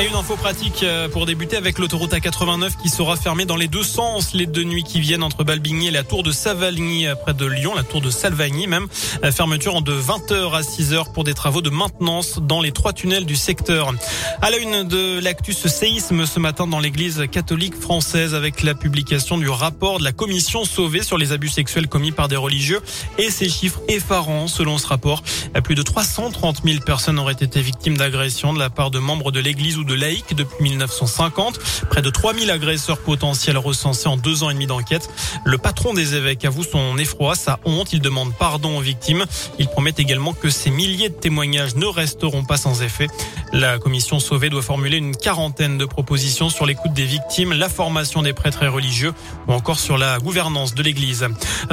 Et une info pratique euh, pour débuter avec l'autoroute A89 qui sera fermée dans les deux sens les deux nuits qui viennent entre Balbigny et la tour de Savagny euh, près de Lyon, la tour de Salvagny même. Euh, fermeture de 20h à 6h pour des travaux de maintenance dans les trois tunnels du secteur. À la une de l'actu ce séisme ce matin dans l'église catholique française avec la publication du rapport de la commission sauvée sur les abus sexuels commis par des religieux et ces chiffres effarants selon ce rapport. Plus de 330 000 personnes auraient été victimes d'agressions de la part de membres de l'église ou de laïcs depuis 1950. Près de 3000 agresseurs potentiels recensés en deux ans et demi d'enquête. Le patron des évêques avoue son effroi, sa honte. Il demande pardon aux victimes. Il promet également que ces milliers de témoignages ne resteront pas sans effet. La commission Sauvé doit formuler une quarantaine de propositions sur l'écoute des victimes, la formation des prêtres et religieux ou encore sur la gouvernance de l'Église.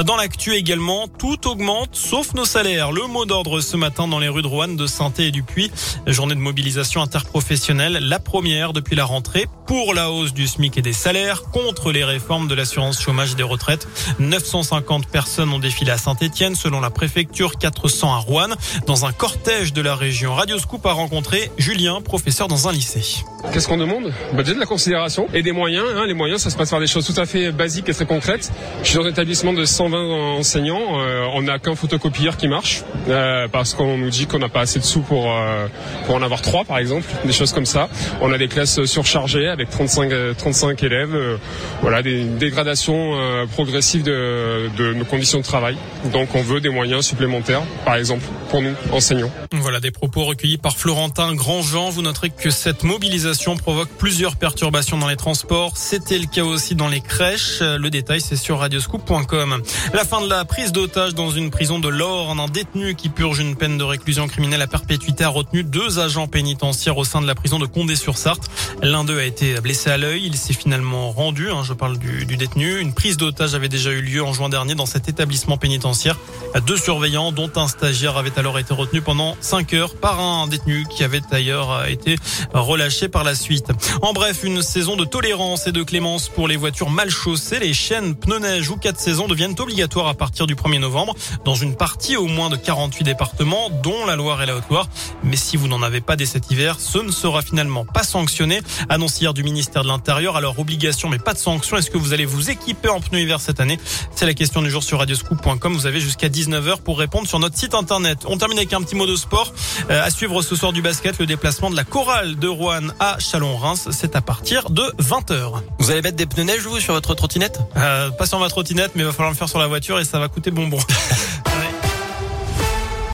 Dans l'actu également, tout augmente sauf nos salaires. Le mot d'ordre ce matin dans les rues de Rouen, de Sainté et du Puy. Journée de mobilisation interprofessionnelle la première depuis la rentrée pour la hausse du SMIC et des salaires, contre les réformes de l'assurance chômage et des retraites. 950 personnes ont défilé à Saint-Etienne, selon la préfecture, 400 à Rouen. Dans un cortège de la région, Radio Scoop a rencontré Julien, professeur dans un lycée. Qu'est-ce qu'on demande? Bah Déjà de la considération et des moyens. Hein. Les moyens, ça se passe par des choses tout à fait basiques et très concrètes. Je suis dans un établissement de 120 enseignants. Euh, on n'a qu'un photocopieur qui marche euh, parce qu'on nous dit qu'on n'a pas assez de sous pour, euh, pour en avoir trois, par exemple. Des choses comme ça. On a des classes surchargées avec 35, 35 euh, élèves. Euh, voilà, des dégradations euh, progressives de, de nos conditions de travail. Donc on veut des moyens supplémentaires, par exemple, pour nous, enseignants. Voilà des propos recueillis par Florentin Grandjean. Vous noterez que cette mobilisation provoque plusieurs perturbations dans les transports. C'était le cas aussi dans les crèches. Le détail, c'est sur radioscoop.com. La fin de la prise d'otage dans une prison de l'Orne. Un détenu qui purge une peine de réclusion criminelle à perpétuité a retenu deux agents pénitentiaires au sein de la prison de Condé-sur-Sarthe. L'un d'eux a été blessé à l'œil. Il s'est finalement rendu. Hein, je parle du, du détenu. Une prise d'otage avait déjà eu lieu en juin dernier dans cet établissement pénitentiaire. Deux surveillants, dont un stagiaire, avaient alors été retenus pendant 5 heures par un détenu qui avait d'ailleurs été relâché par la suite. En bref, une saison de tolérance et de clémence pour les voitures mal chaussées. Les chaînes pneus neige ou 4 saisons deviennent obligatoires à partir du 1er novembre dans une partie au moins de 48 départements, dont la Loire et la Haute-Loire. Mais si vous n'en avez pas dès cet hiver, ce ne sera finalement pas sanctionné. Annonce hier du ministère de l'Intérieur. Alors obligation mais pas de sanction. Est-ce que vous allez vous équiper en pneus hiver cette année? C'est la question du jour sur radioscoop.com. Vous avez jusqu'à 19h pour répondre sur notre site internet. On termine avec un petit mot de sport. Euh, à suivre ce soir du basket, le déplacement de la chorale de Rouen à Chalon-Reims. C'est à partir de 20h. Vous allez mettre des pneus neige, vous, sur votre trottinette? Euh, Pas sur ma trottinette, mais il va falloir le faire sur la voiture et ça va coûter bonbon.